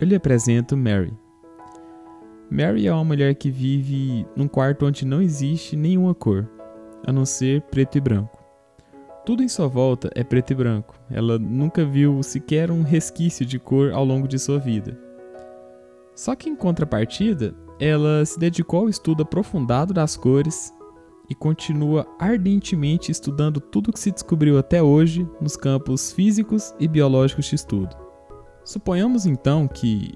eu lhe apresento Mary. Mary é uma mulher que vive num quarto onde não existe nenhuma cor, a não ser preto e branco. Tudo em sua volta é preto e branco. Ela nunca viu sequer um resquício de cor ao longo de sua vida. Só que em contrapartida, ela se dedicou ao estudo aprofundado das cores e continua ardentemente estudando tudo o que se descobriu até hoje nos campos físicos e biológicos de estudo. Suponhamos então que,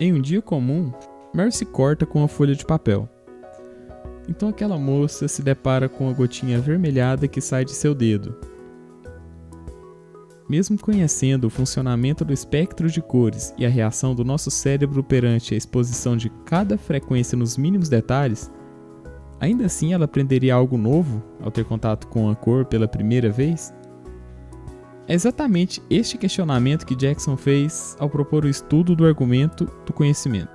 em um dia comum, Mary se corta com uma folha de papel. Então aquela moça se depara com a gotinha avermelhada que sai de seu dedo. Mesmo conhecendo o funcionamento do espectro de cores e a reação do nosso cérebro perante a exposição de cada frequência nos mínimos detalhes, ainda assim ela aprenderia algo novo ao ter contato com a cor pela primeira vez? É exatamente este questionamento que Jackson fez ao propor o estudo do argumento do conhecimento.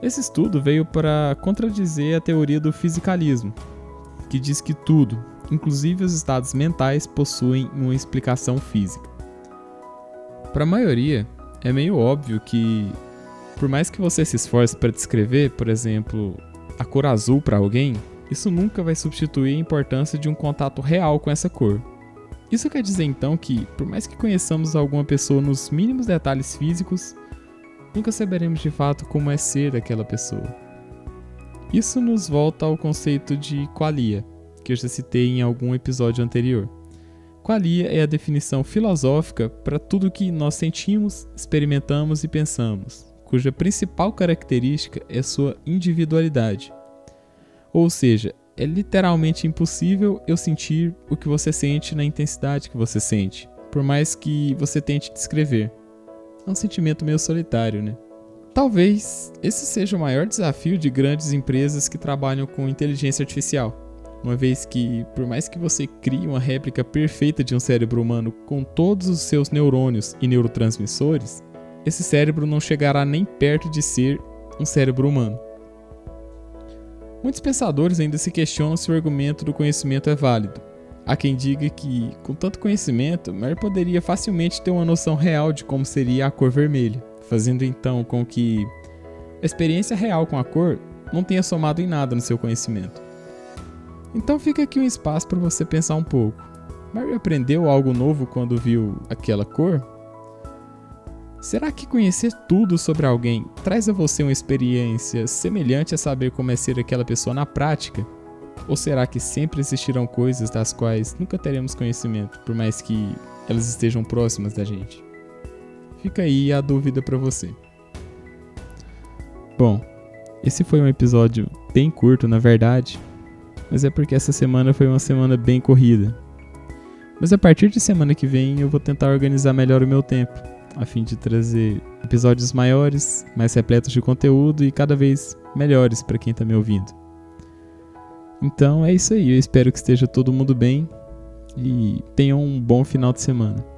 Esse estudo veio para contradizer a teoria do fisicalismo, que diz que tudo, inclusive os estados mentais, possuem uma explicação física. Para a maioria, é meio óbvio que, por mais que você se esforce para descrever, por exemplo, a cor azul para alguém, isso nunca vai substituir a importância de um contato real com essa cor. Isso quer dizer então que, por mais que conheçamos alguma pessoa nos mínimos detalhes físicos, nunca saberemos de fato como é ser aquela pessoa. Isso nos volta ao conceito de qualia, que eu já citei em algum episódio anterior. Qualia é a definição filosófica para tudo que nós sentimos, experimentamos e pensamos, cuja principal característica é sua individualidade. Ou seja, é literalmente impossível eu sentir o que você sente na intensidade que você sente, por mais que você tente descrever. É um sentimento meio solitário, né? Talvez esse seja o maior desafio de grandes empresas que trabalham com inteligência artificial. Uma vez que, por mais que você crie uma réplica perfeita de um cérebro humano com todos os seus neurônios e neurotransmissores, esse cérebro não chegará nem perto de ser um cérebro humano. Muitos pensadores ainda se questionam se o argumento do conhecimento é válido, Há quem diga que, com tanto conhecimento, Mary poderia facilmente ter uma noção real de como seria a cor vermelha, fazendo então com que a experiência real com a cor não tenha somado em nada no seu conhecimento. Então fica aqui um espaço para você pensar um pouco. Mary aprendeu algo novo quando viu aquela cor? Será que conhecer tudo sobre alguém traz a você uma experiência semelhante a saber como é ser aquela pessoa na prática? Ou será que sempre existirão coisas das quais nunca teremos conhecimento, por mais que elas estejam próximas da gente? Fica aí a dúvida para você. Bom, esse foi um episódio bem curto, na verdade, mas é porque essa semana foi uma semana bem corrida. Mas a partir de semana que vem eu vou tentar organizar melhor o meu tempo, a fim de trazer episódios maiores, mais repletos de conteúdo e cada vez melhores para quem está me ouvindo. Então é isso aí. Eu espero que esteja todo mundo bem e tenham um bom final de semana.